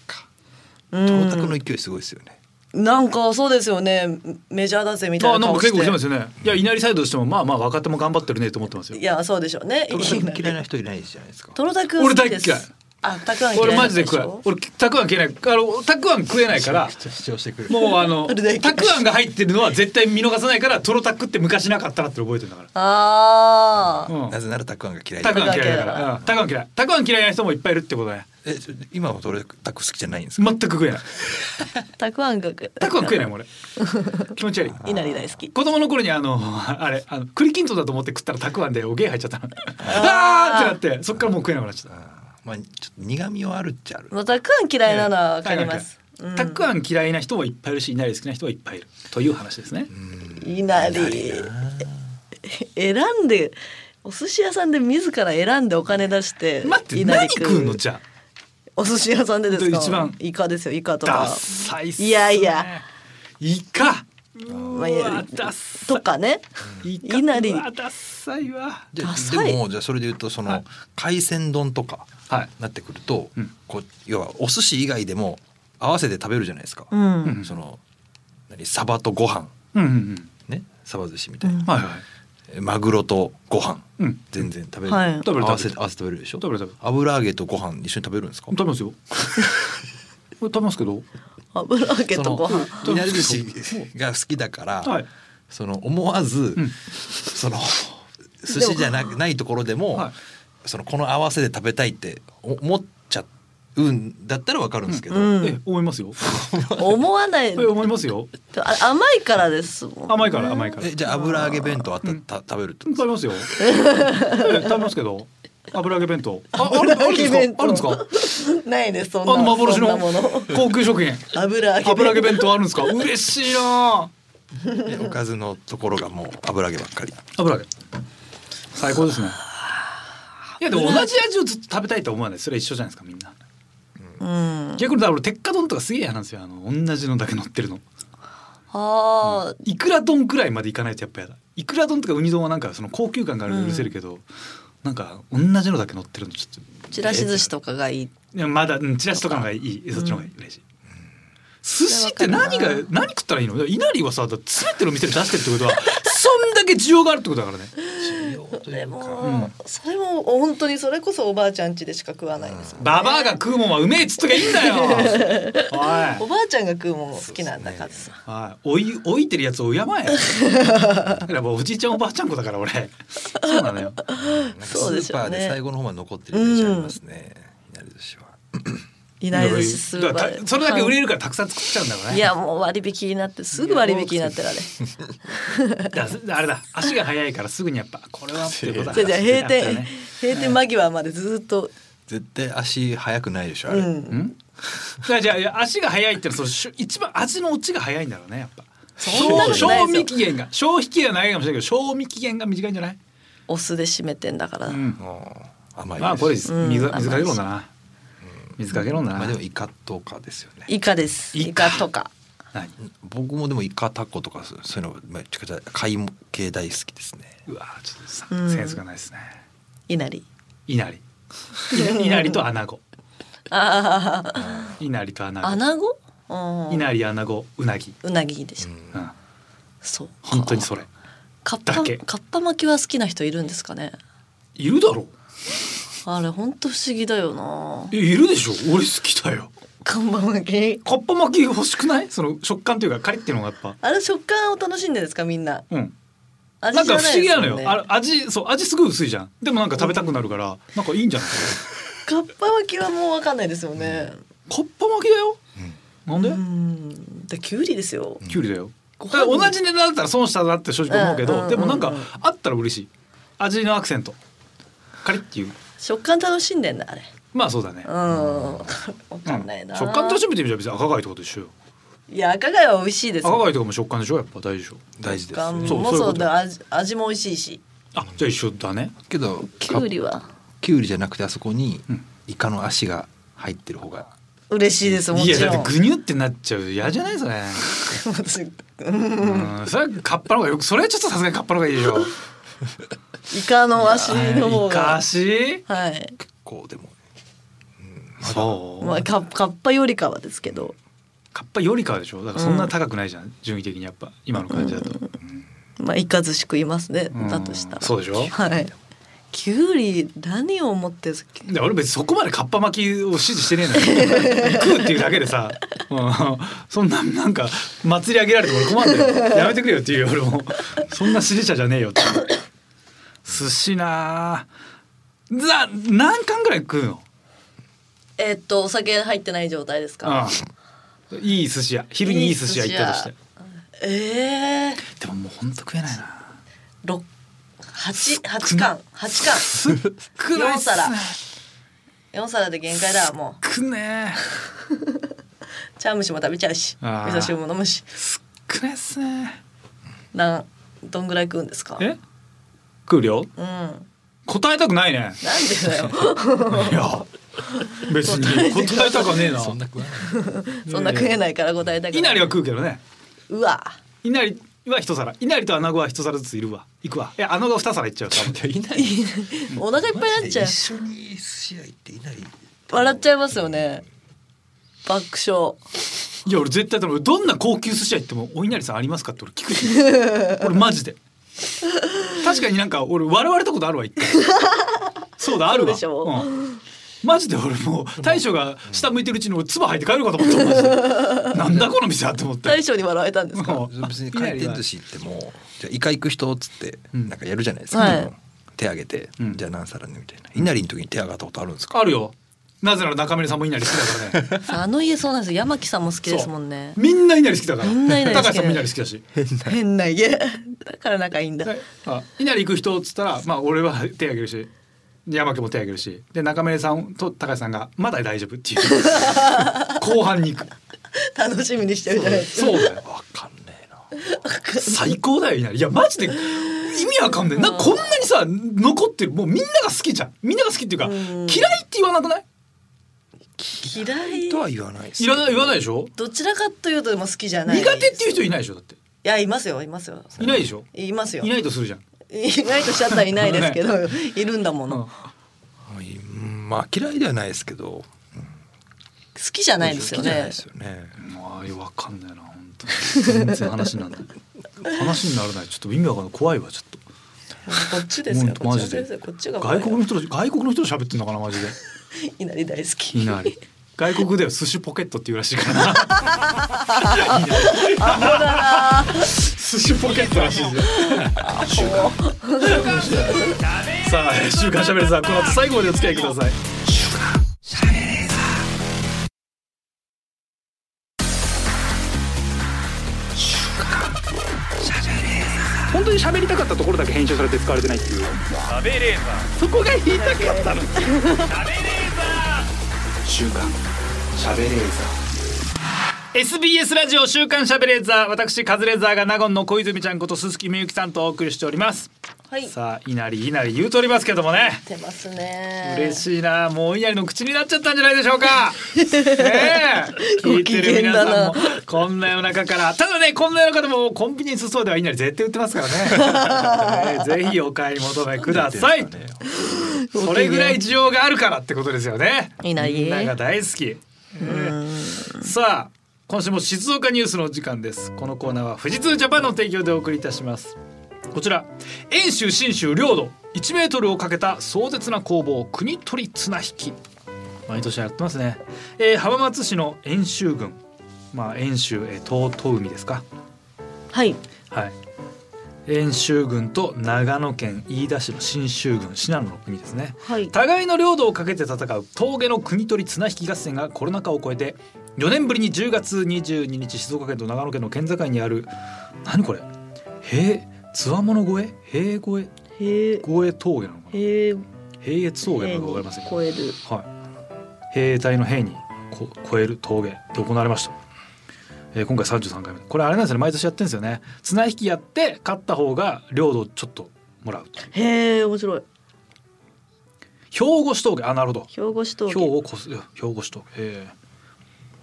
かうん。トロタクの勢いすごいですよね。なんかそうですよね。メジャーだぜみたいあなんかな顔して結構来てますよね。いやいなりサイドとしてもまあまあ若手も頑張ってるねと思ってますよ。いやそうでしょうね。トロタク嫌いな人いないじゃないですか。トロタク俺好きです。大っ嫌いあたくあん俺マジで食えしょ？俺たくあん食えない。あのたくあん食えないから。主張してくるもうあのたくあんが入ってるのは絶対見逃さないからトロタクって昔なかったなって覚えてるんだかあー。ら。うん。なぜならたくあんが嫌い。たくあん嫌いだかたくあん嫌いだから。たくあん嫌い。たくあん嫌いな人もいっぱいいるってことね。えそ今はトロタク好きじゃないんですか？全く食えない。たくあんがたくあん食えないもん俺。気持ち悪い。いなり大好き。子供の頃にあの あれあの栗きんとんだと思って食ったらたくあんでおげえ入っちゃったの。あー。ってなってそっからもう食えなくなっちゃった。まあちょっと苦味はあるっちゃある。まあたくあん嫌いなのはわかります。うんたくあん嫌いな人もいっぱいいるしいなり好きな人はいっぱいいるという話ですね。いなり選んでお寿司屋さんで自ら選んでお金出して待っていな食うのじゃお寿司屋さんでですか？一番イカですよイカとかサいね。いやいや。イカ。まあいやとかねいなりダッサいわ。でもじゃあそれで言うとその、はい海鮮丼とかはい。なってくると、うん。こう要はお寿司以外でも合わせて食べるじゃないですか。うん、うんその何サバとご飯。うんうんうん。ねサバ寿司みたいな、うん。はいはい。えマグロとご飯。うん。全然食べる、はい。合わ食べる。せて合わせて食べるでしょ？食べる食べる。油揚げとご飯一緒に食べるんですか？食べますよ。こ れ食べますけど。油揚げとご飯。いなり寿司が好きだから、はい。その思わず、ん。その寿司じゃなないところでも、はいそのこの合わせで食べたいって思っちゃうんだったらわかるんですけど、うんえ思いますよ。思わないえ思いますよ。あ甘いからですもん甘いから甘いから。えじゃあ油揚げ弁当あったらた食べる食べますよ。え食べますけど。油揚げ弁当。ああるあるんですか？あるんですか？ないですそあんなの幻のそんなもの高級食品。油揚げ油揚げ弁当あるんですか？嬉しいな。でおかずのところがもう油揚げばっかり油揚げ。最高ですね。いやでも同じ味をずっと食べたいと思わない？それは一緒じゃないですかみんな。うん逆にだから俺鉄火丼とかすげえ嫌なんですよ。あの同じのだけ乗ってるの。あいくら丼くらいまでいかないとやっぱやだ。いくら丼とかウニ丼はなんかその高級感があるので許せるけど、なんか同じのだけ乗ってるのちょっと。ーちらし寿司とかがいいいやまだうんチラシとかの方がいいそっちの方が嬉しい、寿司って何が何食ったらいいの？いなりはさだって全ての店で出してるってことはそんだけ需要があるってことだからね。でも、それも本当にそれこそおばあちゃん家でしか食わないですね。ババアが食うもんはうめえっつっときゃいいんだよ。おばあちゃんが食うもん好きなんだからさ、はい、置い置いてるやつを敬え。だからもうおじいちゃんおばあちゃん子だから俺。そうなのよ。なんかスそうですよね。ーパーで最後の方まで残ってるイメージありますね、いなり寿司はいなり寿司スーパーでだからそれだけ売れるからたくさん作っちゃうんだろうね。いやもう割引になってすぐ割引になってるあれ。だからあれだ。足が速いからすぐにやっぱこれはっていうことだ。じゃあじゃあ閉店閉店間際までずっと。絶対足速くないでしょあれ、うん。じゃあ足が速いってのはそのしゅ一番味の落ちが早いんだろうねやっぱ。そんなこと賞味期限が消費期限は長いかもしれないけど賞味期限が短いんじゃない、お酢で締めてんだから、うん、甘いです、まあこれ水うん。水かけろんだな水かけろんだな、まあでもイカとかですよね。イカです。イイカカとか。何？僕もでもイカタコとかそういうのめっちゃくちゃ貝系大好きですね。うわちょっとさうん。センスがないですね。いなりいなりいなりと穴子ああいなりと穴子穴子うん。いなり穴子うなぎ、うなぎでしょ、うん。うん、そう。か本当にそれ。かっぱだけ。かっぱ巻きは好きな人いるんですかね？いるだろあれ本当不思議だよな。えいるでしょ？俺好きだよ。かっぱ巻き？かっぱ巻き欲しくない？その食感というかカリっていうのがやっぱ。あれ食感を楽しんでるんですかみんな？うん。味なんか不思議なのよ、あ味そう味すごい薄いじゃん。でもなんか食べたくなるから、なんかいいんじゃない？かっぱ巻きはもうわかんないですよね。かっぱ巻きだよ、なんで、うん。できゅうりですよ。きゅうりだよ。だ同じ値段だったら損したなって正直思うけど、うんうんでもなんかうんうんあったら嬉しい。味のアクセント。カリっていう食感楽しんでんだあれ。まあそうだね。う、ん。わかうんんないな、食感楽しめてみたら別に赤貝とかと一緒よ。いや赤貝は美味しいです。赤貝とかも食感でしょ？やっぱ大事でしょ？大事です食感ねそうもそうだ。味味も美味しいし。あじゃあ一緒だね。けどきゅうりは？きゅうりじゃなくてあそこにうん。イカの足が入ってる方が嬉しいですもいやちろん。だってグニュってなっちゃう。嫌じゃないそれ。うん。それはカッパの方がよくそれはちょっとさすがにカッパの方がいいでしょイカの足の方イカが足？はい。結構でもそう、まあカカッパよりかはですけど。カッパよりかはでしょ？だからそんな高くないじゃん、順位的にやっぱ今の感じだと、まあイカ寿司食いますね。うんだとしたら。そうでしょ？はい。きゅうり何を思ってで俺別にそこまでカッパ巻きを支持してねえのよ。食うっていうだけでさ、うん、そんななんか祭り上げられても俺困るんだよ。やめてくれよっていうよ俺もそんな支持者じゃねえよって寿司なあざ何貫ぐらい食うの？えっとお酒入ってない状態ですか？うんいい寿司屋。昼にいい寿司屋行ったとして。ええでももうほんと食えないな。六八八巻八巻少ないっすね。四皿。4皿で限界だもくねう茶蒸しも食べちゃうし味あ。ー噌汁も飲むし。くねっすね。なんどんぐらい食うんですか？え？食う量うん。なん答えたくないね。でだよ。いや別に答えたくはねえな。そんな食わない。そんな食えないから答えたくない。稲荷は食うけどね。うわ。稲荷は一皿。稲荷と穴子は一皿ずついるわ。いくわ。いや穴子は二皿いっちゃう。多分。いないお腹いっぱいになっちゃう。一緒に寿司屋行っていない笑っちゃいますよね。爆笑。いや俺絶対俺どんな高級寿司屋行ってもお稲荷さんありますかって俺聞くし 俺マジで確かになんか俺笑われたことあるわ一回。そうだあるわ。そうでしょ。うん。マジで俺もう大将が下向いてるうちに俺唾吐いて帰るかと思ったマジで。なんだこの店はって思って。大将に笑われたんですか？うん。別に回転寿司行ってもじゃあイカ行く人っつってうん。なんかやるじゃないですか、はい。手挙げて、うん。じゃあ何皿ねみたいな。稲荷の時に手挙がったことあるんですか？あるよなぜなら中村さんも稲荷好きだからね。あの家そうなんですよ。山木さんも好きですもんね。みんな稲荷好きだから。みんな稲荷好き高橋さんも稲荷好きだし。変な。家。だから仲いいんだ。であ稲荷行く人っつったらまあ俺は手挙げるし山家も手挙げるし。で中村さんと高橋さんがまだ大丈夫っていう。後半に行く。楽しみにしてるじゃないですか。そう。だよ。わかんねえな。最高だよ稲荷。いやマジで意味わかんないなこんなにさ残ってる。もうみんなが好きじゃん。みんなが好きっていうかうん。嫌いって言わなくない？嫌いとは言わないです。いらない言わないでしょ？どちらかというとでも好きじゃない。苦手っていう人いないでしょ？だって。いやいますよいますよ。いないでしょ？いますよ。いないとするじゃん。意外としちゃったらいないです けどいるんだもの、うん。まあ嫌いではないですけど。きじゃないですよね。好きじゃないですよね。まあわかんないな本当に。全然話にならない。話にならない。ちょっと意味わかんない。怖いわちょっと。こっちですよマジで。こっちですよこっちが外国の人と外国の人と喋ってんのかなマジでいなり大好き。いなり外国では寿司ポケットっていうらしいからな。寿司ポケットらしいですよ。さあ週刊しゃべれさんこの後最後までお付き合いくださいだけ編集されて使われてないっていう。そこが言いたかったの。週刊しゃべれー。SBS ラジオ週刊しゃべれーザー。私カズレーザーが納言の小泉ちゃんこと鈴木みゆきさんとお送りしておりますはい。さあ稲荷稲荷言うとおりますけどもね。出ますね。嬉しいな。もう稲荷の口になっちゃったんじゃないでしょうか。ねえ。聞いてる皆さんもこんな夜中から。ただねこんな夜中でもコンビニエンスストアでは稲荷絶対売ってますからね。ね えぜひお買い求めください。それぐらい需要があるからってことですよね。稲荷みんなが大好き。さあ今週も静岡ニュースの時間です。このコーナーは富士通ジャパンの提供でお送りいたしますこちら。遠州信州領土。1メートルをかけた壮絶な攻防国取り綱引き。毎年やってますね、えー浜松市の遠州郡。まあ遠州、えー、遠海ですか。はい。はい。遠州郡と長野県飯田市の信州郡信濃の国ですね。はい。互いの領土をかけて戦う峠の国取り綱引き合戦がコロナ禍を越えて4年ぶりに10月22日静岡県と長野県の県境にある何これ？平つわもの越え？平越え？峠なのかな？越峠なのか分かりませんけど。超える。はい。兵隊の兵にこ越える峠。で行われました、えー今回33回目。これあれなんですよね。毎年やってるんですよね。綱引きやって勝った方が領土をちょっともらうと。へえ面白い。兵庫市峠。あなるほど。兵庫市東兵を越す兵庫市とええ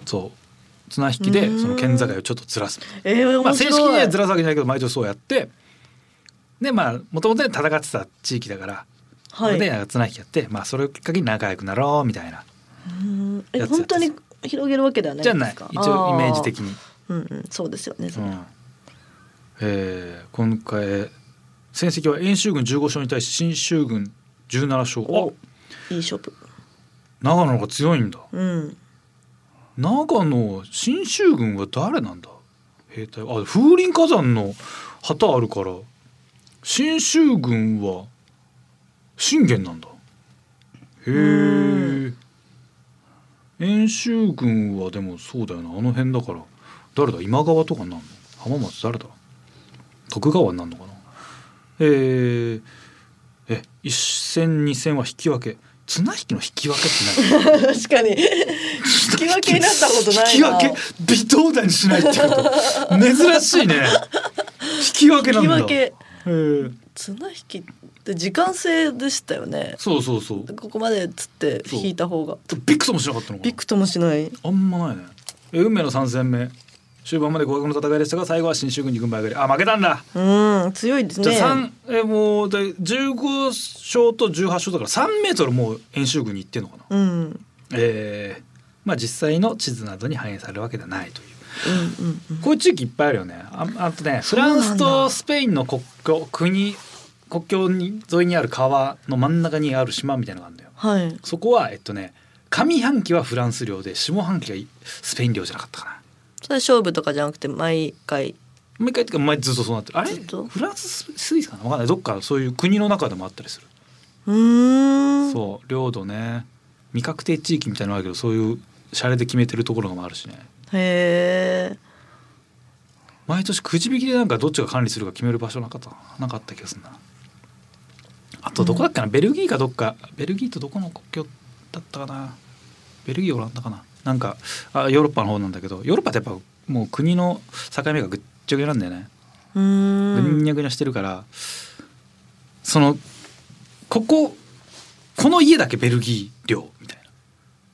そう。綱引きでその県境をちょっとずらす、ええ面白い、まあ、正式にはずらすわけじゃないけど毎年そうやってでまあもともと戦ってた地域だから、はい。で綱引きやってまあそれをきっかけに仲良くなろうみたいな。うん。え本当に広げるわけではないじゃない。一応イメージ的に。うんうん。そうですよねそれ。うん。えー今回戦績は遠州軍15勝に対し新州軍17勝。おあいい勝負。長野の方が強いんだ。うん。長野新州軍は誰なんだ？兵隊。あ風林火山の旗あるから新州軍は信玄なんだ。へえ。遠州軍はでもそうだよな。あの辺だから。誰だ？今川とかなんの？浜松誰だ？徳川になんのかな？え。ー、え1戦2戦は引き分け。綱引きの引き分けって何？確かに。引き分けになったことないな。引き分け？微動だにしないってこと。珍しいね。引き分けなんだ綱引きって時間制でしたよね。そうそうそう。ここまでっつって引いた方が。ビクともしなかったのかな。びくともしない。あんまないね。え運命の3戦目。終盤まで互角の戦いでしたが最後は新州軍に軍配上がり。あ負けたんだ。うん強いですじゃねあ三えもうで15勝と18勝だから3メートルもう演習軍に行ってんのかな、うんうん。えーまあ実際の地図などに反映されるわけではないというこういう地域いっぱいあるよね。ああとねフランスとスペインの国境国国境に沿いにある川の真ん中にある島みたいなのがあるんだよ。はい。そこはえっとね上半期はフランス領で下半期がスペイン領じゃなかったかな。それ勝負とかじゃなくて毎回？もう一回っていうか前ずっとそうなってる。あれ？フランススイスかな？わかんない。どっかそういう国の中でもあったりする、うーん。そう領土ね。未確定地域みたいなのあるけどそういうシャレで決めてるところもあるしねへえ毎年くじ引きでなんかどっちが管理するか決める場所なかったなんかあった気がするな。あとどこだっけな、ベルギーかどっか。ベルギーとどこの国境だったかな。ベルギーオランダかな。なんかあヨーロッパの方なんだけどヨーロッパってやっぱもう国の境目がぐっちゃぐちゃなんだよね。うーん。ぐにゃぐにゃしてるからそのこここの家だけベルギー領みたいな。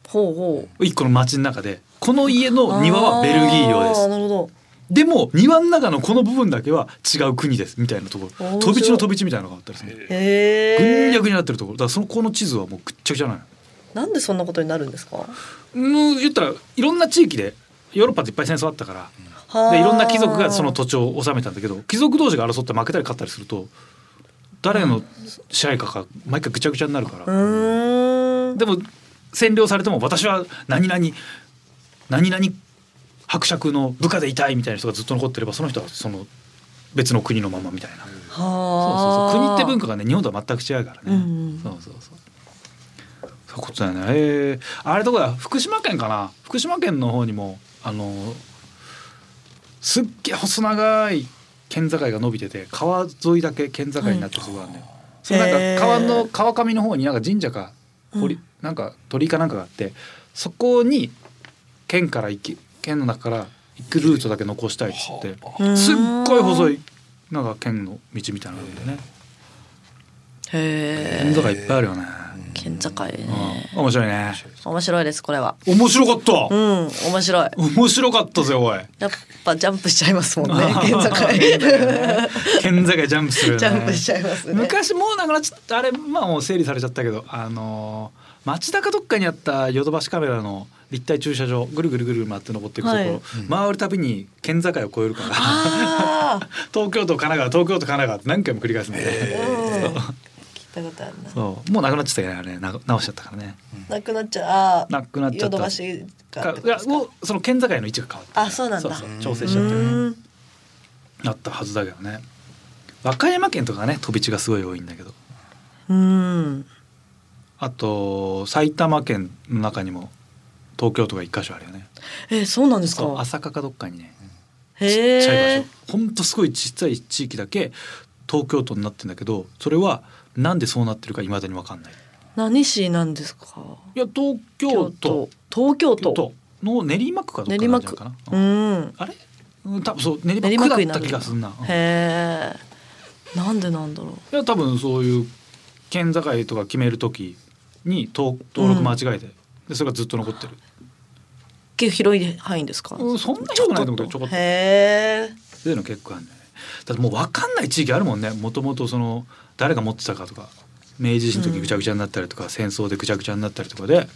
ほうほう。一個の町の中でこの家の庭はベルギー領です。なるほど。でも庭の中のこの部分だけは違う国です。みたいなところ。飛び地の飛び地みたいなのがあったりするぐんにゃぐになってるところ。だからそのこの地図はもうぐっちゃぐちゃなのんでそんなことになるんですか？うん言ったらいろんな地域でヨーロッパっていっぱい戦争あったから。はあでいろんな貴族がその土地を治めたんだけど貴族同士が争って負けたり勝ったりすると誰の支配下か毎回ぐちゃぐちゃになるから。でも占領されても私は何々何々伯爵の部下でいたいみたいな人がずっと残ってればその人はその別の国のままみたいな。そうそうはそう。国って文化化がね日本とは全く違うからね、うんそうそうそう。そういうことだよね。えー、あれどこだ？福島県かな？福島県の方にもあのすっげえ細長い県境が伸びてて川沿いだけ県境になってるとこがあるんだよ、そのなんか川の川上の方になんか神社か堀、うん。なんか鳥居かなんかがあってそこに県から行き県の中から行くルートだけ残したいっつって。うんすっごい細いなんか県の道みたいなのがあるんだよね。へえ県境いっぱいあるよね、県境ね。うん、面白いね。面白いですこれは。面白かった、うん面白い。面白かったぜおい。やっぱジャンプしちゃいますもんね 県境。県境ジャンプするよね。ジャンプしちゃいますね。昔もうなくなっちゃったあれまあもう整理されちゃったけどあのー町田かどっかにあったヨドバシカメラの立体駐車場ぐるぐるぐる回って登っていくところ、はい。回るたびに県境を越えるから。東京都神奈川東京都神奈川って何回も繰り返すんで、たことあるな。そう。もうなくなっちゃったけどね。な直しちゃったからね。なくなっちゃう。あなくなっちゃった。ヨドバシか？がいやもうその県境の位置が変わった。あそうなんだ。調整しちゃってね。うん。あったはずだけどね。和歌山県とかね飛び地がすごい多いんだけど。うんあと埼玉県の中にも東京都が一箇所あるよね。えそうなんですか？朝霞かどっかにねへちっちゃいえ場所。ほんとすごいちっちゃい地域だけ東京都になってんだけどそれはなんでそうなってるかいまだに分かんない。何市なんですか？いや東京都。東京都。都。の練馬区かどっかなんじゃないかな、ううん。んあれ？うん多分そう練練馬区だった気がするなうん。いへえなんでなんだろや多分そういう県境とか決める時に登登録間違えて、でそれがずっと残ってる、う結構広い範囲ですか？うんそんな広くないと思うけどちょこっと。へえそういうの結構あるね。だってもう分かんない地域あるもんね。もともとその誰が持ってたかとか明治維新の時ぐちゃぐちゃになったりとか、戦争でぐちゃぐちゃになったりとかで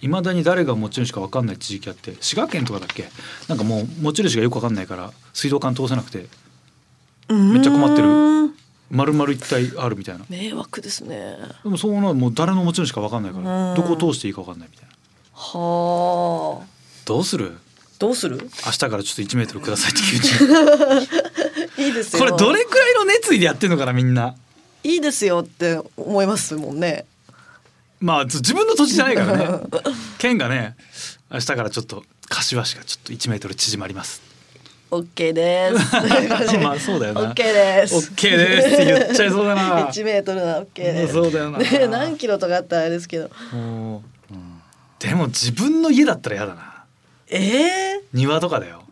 いまだに誰が持ち主か分かんない地域あって滋賀県とかだっけ？なんかもう持ち主がよく分かんないから水道管通せなくてめっちゃ困ってる丸々一体あるみたいな。迷惑ですね。でもそうなのもう誰の持ち主か分かんないからうん。どこを通していいか分かんないみたいな。はあ。どうする？どうする？明日からちょっと1メートルくださいって急に。いいですよ。これどれくらいの熱意でやってんのかなみんな。いいですよって思いますもんね。まあず自分の土地じゃないからね。県がね明日からちょっと柏市がちょっと1メートル縮まりますオッケーです。まあそうだよなオッケーです。オッケーですって言っちゃいそうだな1メートルなオッケーです。そうだよなね 何キロとかあったらあれですけど。でも自分の家だったら嫌だなええ庭とかだよ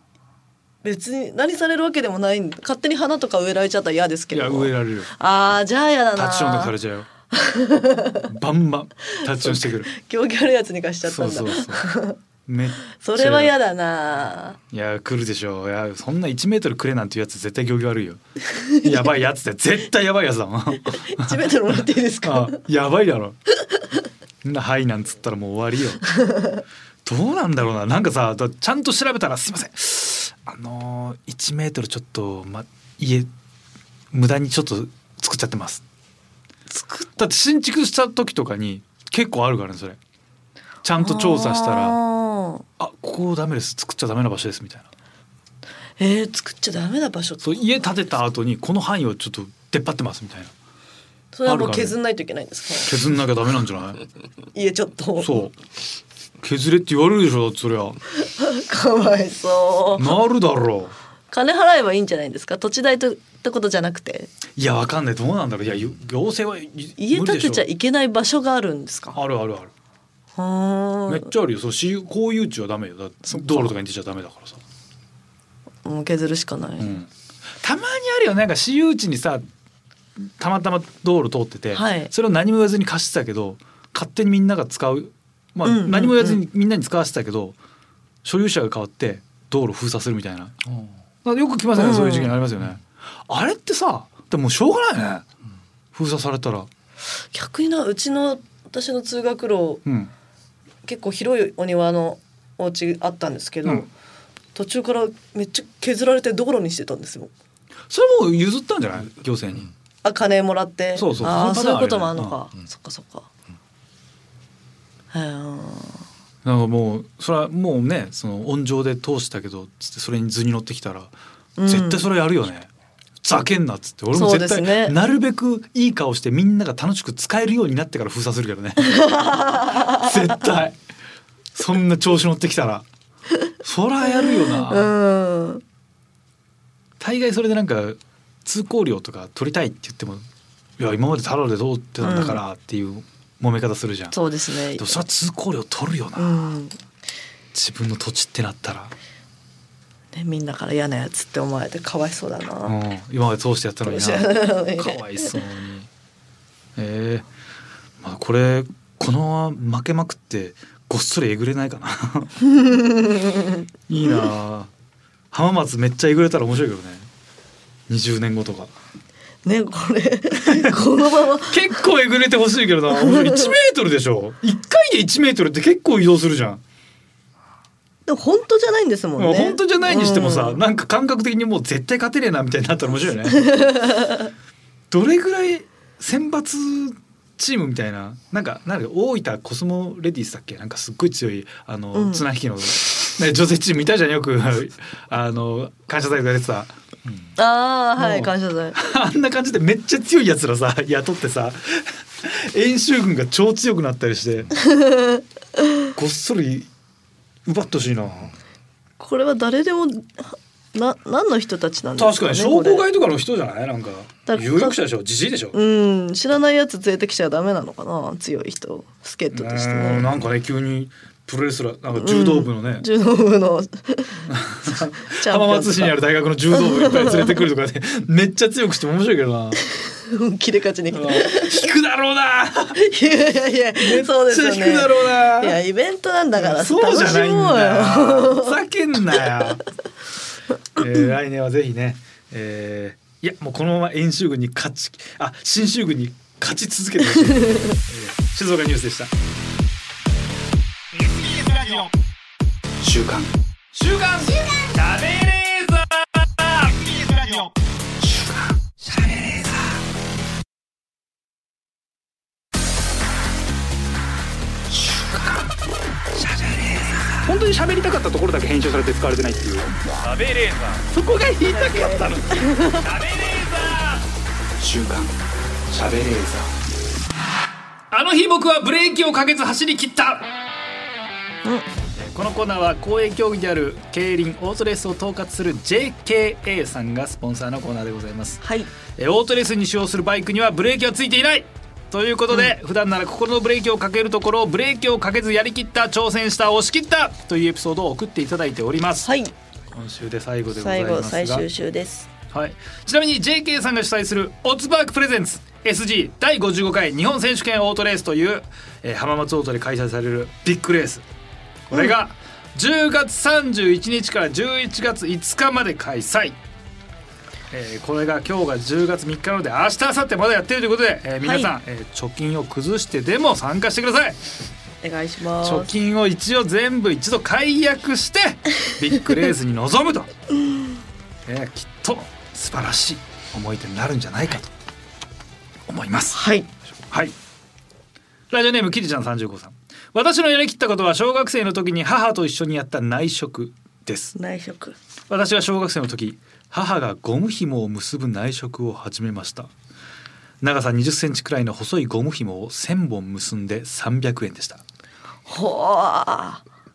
別に何されるわけでもないん勝手に花とか植えられちゃったら嫌ですけど。いや植えられるよああじゃあ嫌だな。タッチオンとかされちゃうよ バンバンタッチオンしてくる狂気あるやつに貸しちゃったんだ。そうそうそうめそれは嫌だな。いや来るでしょう。いやそんな1メートルくれなんていうやつ絶対行儀悪いよ。やばいやつって絶対やばいやつだもん。1メートルもらっていいですか？あ。やばいだろ。な「はい」なんつったらもう終わりよ。どうなんだろうな。なんかさだちゃんと調べたら「すいません。あのー、1メートルちょっと、ま、家無駄にちょっと作っちゃってます」作だって新築した時とかに結構あるからねそれ。ちゃんと調査したら「あここダメです。作っちゃダメな場所です」みたいな。えー、作っちゃダメな場所そう家建てた後にこの範囲をちょっと出っ張ってますみたいな。それはもう削んないといけないんですか？削んなきゃダメなんじゃない？家ちょっと。そう。削れって言われるでしょそりゃ。かわいそう。なるだろう。金払えばいいんじゃないですか？土地代とってことじゃなくて？いやわかんない。どうなんだろう。いやゆ行政はい家建てちゃいけない場所があるんですか？ょあるあるある。はめっちゃあるよ。そう私有公有地はダメよ。だ道路とかに出ちゃダメだからさ、ゃもう削るしかない、うん、たまにあるよなんか私有地にさたまたま道路通ってて、はい。それを何も言わずに貸してたけど勝手にみんなが使うまあ、うんうんうん。何も言わずにみんなに使わせてたけど所有者が変わって道路封鎖するみたいな。まあよく来ますよね、うんそういう事件ありますよね。あれってさでももうしょうがないね、封鎖されたら。逆になうちの私の通学路うん結構広いお庭のお家あったんですけど、うん。途中からめっちゃ削られて道路にしてたんですよ。それもう譲ったんじゃない？行政に。あ金もらって。そうそう。ああそういうこともあるのあか、るよねそっかそっか、へー。なんかもうそれはもうねその温情で通したけどつってそれに図に乗ってきたら、うん。絶対それやるよね。ざけんなっつって俺も絶対、ねなるべくいい顔してみんなが楽しく使えるようになってから封鎖するけどね。絶対。そんな調子乗ってきたら。そらやるよな、うん。大概それでなんか通行料とか取りたいって言ってもいや今までタダで通ってたんだからっていう揉め方するじゃん、そうですね。でもそれは通行料取るよな、うん。自分の土地ってなったら、ね、みんなから嫌なやつって思われてかわいそうだな、うん、今まで通してやったのにな。かわいそうに。えー、まあこれこのまま負けまくってごっそりえぐれないかな。いいな。あ浜松めっちゃえぐれたら面白いけどね。20年後とか。ねこれこのまま。結構えぐれてほしいけどな。1メートルでしょ。1回で1メートルって結構移動するじゃん、でも本当じゃないんですもんね。本当じゃないにしてもさ、うん。なんか感覚的にもう絶対勝てねえなみたいになったら面白いよね。どれぐらい選抜チームみたいななんかなんか大分コスモレディースだっけ？なんかすっごい強いあの、うん。綱引きの、ね、女性チームいたじゃんよく。あの感謝祭とか出てた。ああはもいう感謝祭。あんな感じでめっちゃ強いやつらさ 雇ってさ演習軍が超強くなったりしてごっそり奪ってほしいな。これは誰でもな何の人たちなんですかね確かに商工会とかの人じゃない？なんかだ有力者でしょ？じじいでしょ？うん知らないやつ連れてきちゃダメなのかな強い人助っ人としてうねんなんかね急にプロレスラーなんか柔道部のね、柔道部の浜松市にある大学の柔道部いっぱい連れてくるとかで めっちゃ強くしても面白いけどな 切れ勝ちに来うん。て引くだろうな。いやいやいやそうですよね。引くだろうな。いやイベントなんだからそうじゃないんだ楽しもうよ。ふざけんなよ、えー、来年はぜひね、えー、いやもうこのまま演習軍に勝ちあ新州軍に勝ち続けてほしい、えー、静岡ニュースでした。週刊。週刊。しゃ本当に喋りたかったところだけ編集されて使われてないっていう。喋れーザそこが言いたかったの。週刊しゃべれーあの日僕はブレーキをかけず走り切った、えーこのコーナーは公営競技である競輪オートレースを統括する JKA さんがスポンサーのコーナーでございますはいえーオートレースに使用するバイクにはブレーキはついていないということで、普段なら心のブレーキをかけるところをブレーキをかけずやりきった挑戦した押し切ったというエピソードを送っていただいております、はい。今週で最後でござい最後ますが。最終週です。はい、ちなみに JK さんが主催するオッズパークプレゼンツ SG 第55回日本選手権オートレースという、えー浜松オートで開催されるビッグレース。これが10月31日から11月5日まで開催、えーこれが今日が10月3日なので明日明後日まだやってるということで、えー皆さん、えー貯金を崩してでも参加してくださいお願いします貯金を一応全部一度解約して ビッグレースに臨むと、えーきっと素晴らしい思い出になるんじゃないかと思います。はいはい。ラジオネームキリちゃん35さん。私のやりきったことは小学生の時に母と一緒にやった内職です。内職私は小学生の時母がゴム紐を結ぶ内職を始めました。長さ20センチくらいの細いゴム紐を1000本結んで300円でした。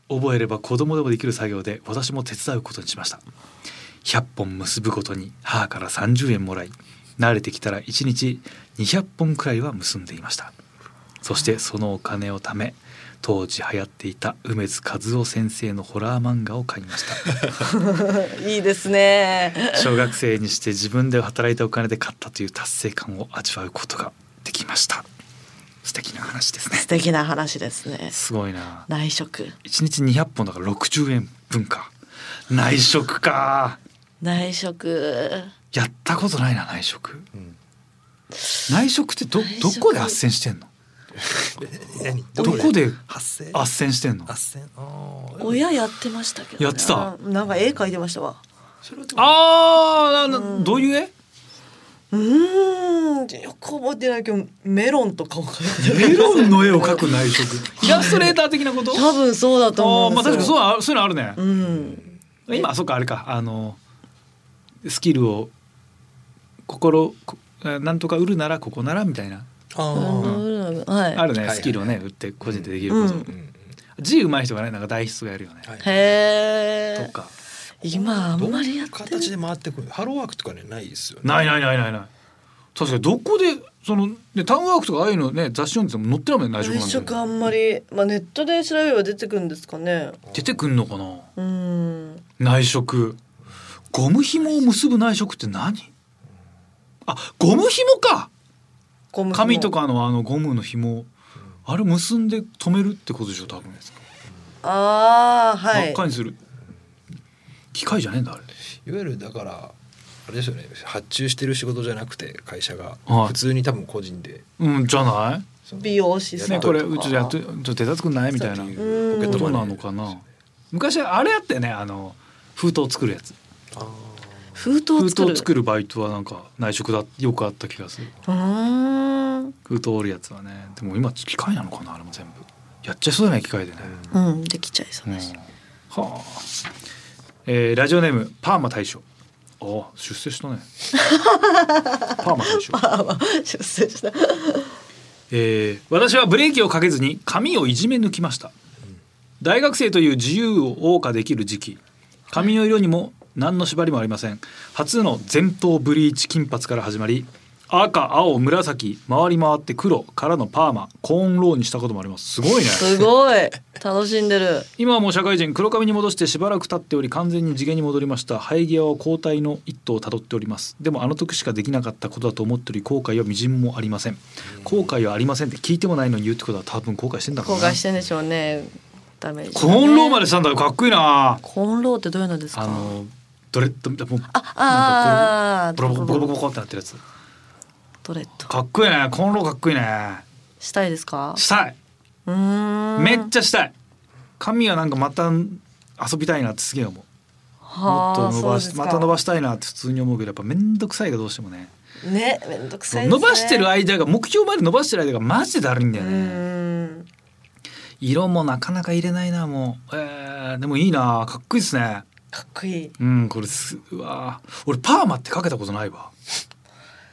覚えれば子供でもできる作業で私も手伝うことにしました。100本結ぶごとに母から30円もらい慣れてきたら1日200本くらいは結んでいました。そしてそのお金を貯め当時流行っていた梅津和夫先生のホラー漫画を買いました。いいですね。小学生にして自分で働いたお金で買ったという達成感を味わうことができました。素敵な話ですね。素敵な話ですね。すごいな。内職。1日200本だから60円分か。内職か。内職。やったことないな内職。うん。内職ってどどこで斡旋してんの？どこで発生斡旋してんの？親やってましたけど、ね、やってた？なんか絵描いてましたわ。あーななどういう絵？うーん。よく覚えてないけどメロンとかを描いてメロンの絵を描く内職。イラストレーター的なこと？多分そうだと思うまあ確かにそうそういうのあるね、うん。今あそっかあれか。あのスキルを心なんとか売るならここならみたいなあるね、スキルをね売って個人でできること、字上手い人がねなんか代筆がやるよね、はい。へえとか。今あんまりやって形で回ってくるハローワークとかねないですよね。ないないないないない。確かにどこでそのねタウンワークとかああいうのね雑誌読んでても載ってないもんね内職なん内て職あんまり、まあ、ネットで調べれば出てくるんですかね。出てくんのかな？うん。内職。ゴム紐を結ぶ内職って何？あゴム紐か紙とかのあのゴムの紐。あれ結んで止めるってことでしょ多分ああはい。真っ赤にする。機械じゃねえんだあれ。いわゆるだからあれですよね。発注してる仕事じゃなくて会社が。はい。普通に多分個人で。うんじゃない？美容師さんねこれうちでやっとちょっと手伝ってくんないみたいな。そうこいうポケットとなのかな。昔あれやったよねあの封筒作るやつ。あー封筒封作る。筒作るバイトはなんか内職だよくあった気がする。封筒折るやつはね。でも今機械なのかなあれも全部。やっちゃいそうだね機械でね、うんできちゃいそううん。はあ、えーラジオネームパーマ大将。ああ出世したね。パーマ大将。あまあ 出世した。えー私はブレーキをかけずに髪をいじめ抜きました。大学生という自由を謳歌できる時期。髪の色にも何の縛りもありません。初の前頭ブリーチ金髪から始まり赤青紫回り回って黒からのパーマコーンローにしたこともあります。すごいね。すごい。楽しんでる。今はもう社会人黒髪に戻してしばらく経っており完全に地毛に戻りました。生え際は交代の一途をたどっております。でもあの時しかできなかったことだと思っており後悔はみじんもありません。後悔はありませんって聞いてもないのに言うってことは多分後悔してんだろうな。後悔してんでしょうね。ダメージ、コーンローまでしたんだ。よかっこいいな。コーンローってどういうのですか？あのドレッドもうああボロボコボロボコボコってなってるやつ。ドレッド。かっこいいね。コーンローかっこいいね。したいですか？したい。うーん。めっちゃしたい。髪はなんかまた遊びたいなってすげえ思う。もっと伸ばしまた伸ばしたいなって普通に思うけどやっぱ面倒くさいがどうしてもね。ねめんどくさいね。伸ばしてる間が目標まで伸ばしてる間がマジでだるいんだようね色もなかなか入れないなもう。えー、でもいいなかっこいいですねかっこいい。うんこれすうわ俺パーマってかけたことないわ。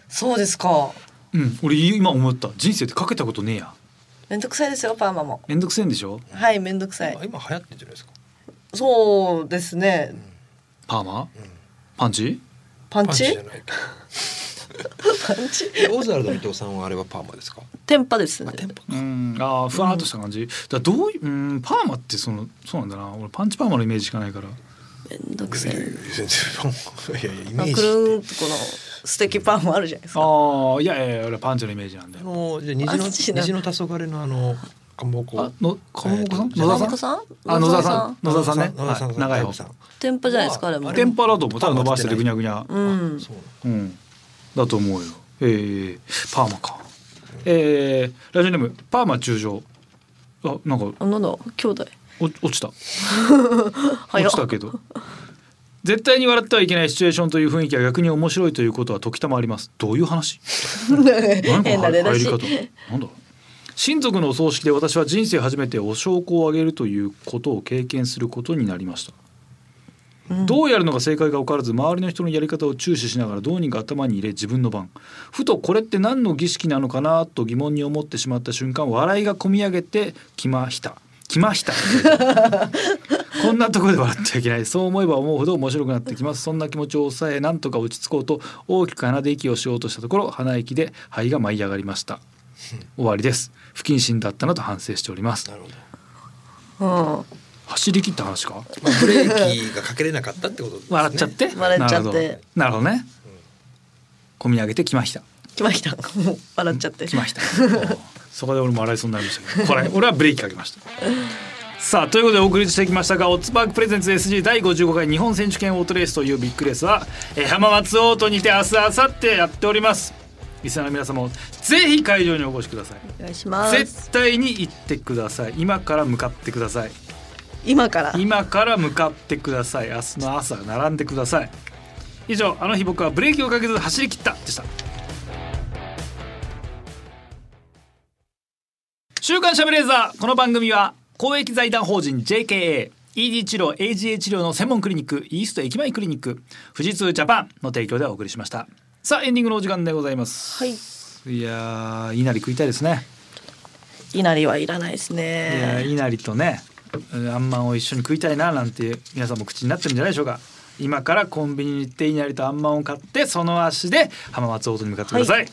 そうですか。うん俺今思った。人生ってかけたことねえや。めんどくさいですよパーマも。めんどくせえんでしょ？はいめんどくさい。今今流行ってるじゃないですか。そうですね。パーマ？パンチ？パンチ？パンチじゃないけパンチ？どオズワルド伊藤さんはあれはパーマですか？テンパですね。あテンポうんああふわっとした感じ、だからどういううんパーマってそのそうなんだな。俺パンチパーマのイメージしかないからめんどくせいやいやいやいやイメージくるんとこの素敵パンもあるじゃないですか。ああいやいや俺パンチのイメージなんであのじゃあ虹の虹の黄昏のあのかんぼこあの川本さん？えーと野田さん？川本さん。あ野田さん。野田さんね。野田さん。はい。長い方。さんテンパじゃないですかあれも。あテンパだと思う。ただ伸ばしててぐにゃぐにゃ。うん。そううん。だと思うよ。えー、パーマか。えー、ラジオネームパーマ中将。あなんかあなんだ？兄弟。お落ちた。落ちたけど。絶対に笑ってはいけないシチュエーションという雰囲気は逆に面白いということは時たまあります。どういう話？変なの出だし入り方？なんだ親族のお葬式で私は人生初めてお焼香をあげるということを経験することになりました、どうやるのが正解か分からず周りの人のやり方を注視しながらどうにか頭に入れ自分の番。ふとこれって何の儀式なのかなと疑問に思ってしまった瞬間笑いがこみ上げてきましたきました。こんなところで笑っちゃいけない。そう思えば思うほど面白くなってきます。そんな気持ちを抑えなんとか落ち着こうと大きく鼻で息をしようとしたところ鼻息で肺が舞い上がりました。終わりです。不謹慎だったなと反省しております。なるほど。うん。走り切った話か？まあブレーキがかけれなかったってことですね。笑っちゃって？笑っちゃって。なるほど。なるほどね。込み上げてきました。来ました。もう笑っちゃって。来ました そこで俺も笑いそうになりましたけど。これ俺はブレーキかけました。さあということでお送りしてきましたがオッズパークプレゼンツ SG 第55回日本選手権オートレースというビッグレースは、えー浜松オートにて明日明後日やっております。リスナーの皆様もぜひ会場にお越しください。お願いします。絶対に行ってください。今から向かってください。今から？今から向かってください。明日の朝並んでください。以上あの日僕はブレーキをかけず走り切ったでした週刊しゃべレーザー。この番組は公益財団法人 JKA ED 治療 AGA 治療の専門クリニックイースト駅前クリニック富士通ジャパンの提供でお送りしました。さあエンディングのお時間でございます。はい。いやーいなり食いたいですね。いなりはいらないですいやねいなりとねうんあんまんを一緒に食いたいななんて皆さんも口になってるんじゃないでしょうか。今からコンビニに行っていなりとあんまんを買ってその足で浜松オートに向かってください、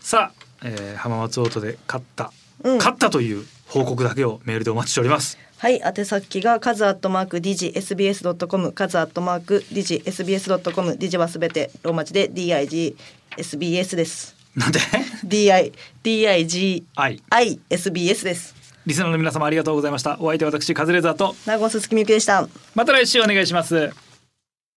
さあ、えー浜松オートで勝った、うん勝ったという報告だけをメールでお待ちしております。はい。宛先がカズアットマークディジ SBS ドットコムカズアットマークディジ SBS ドットコムディジはすべてローマ字で DIG SBS です。なんで？DI DIG はい。I SBS です。リスナーの皆様ありがとうございました。お相手は私カズレーザーと名古屋鈴木みゆきでした。また来週お願いします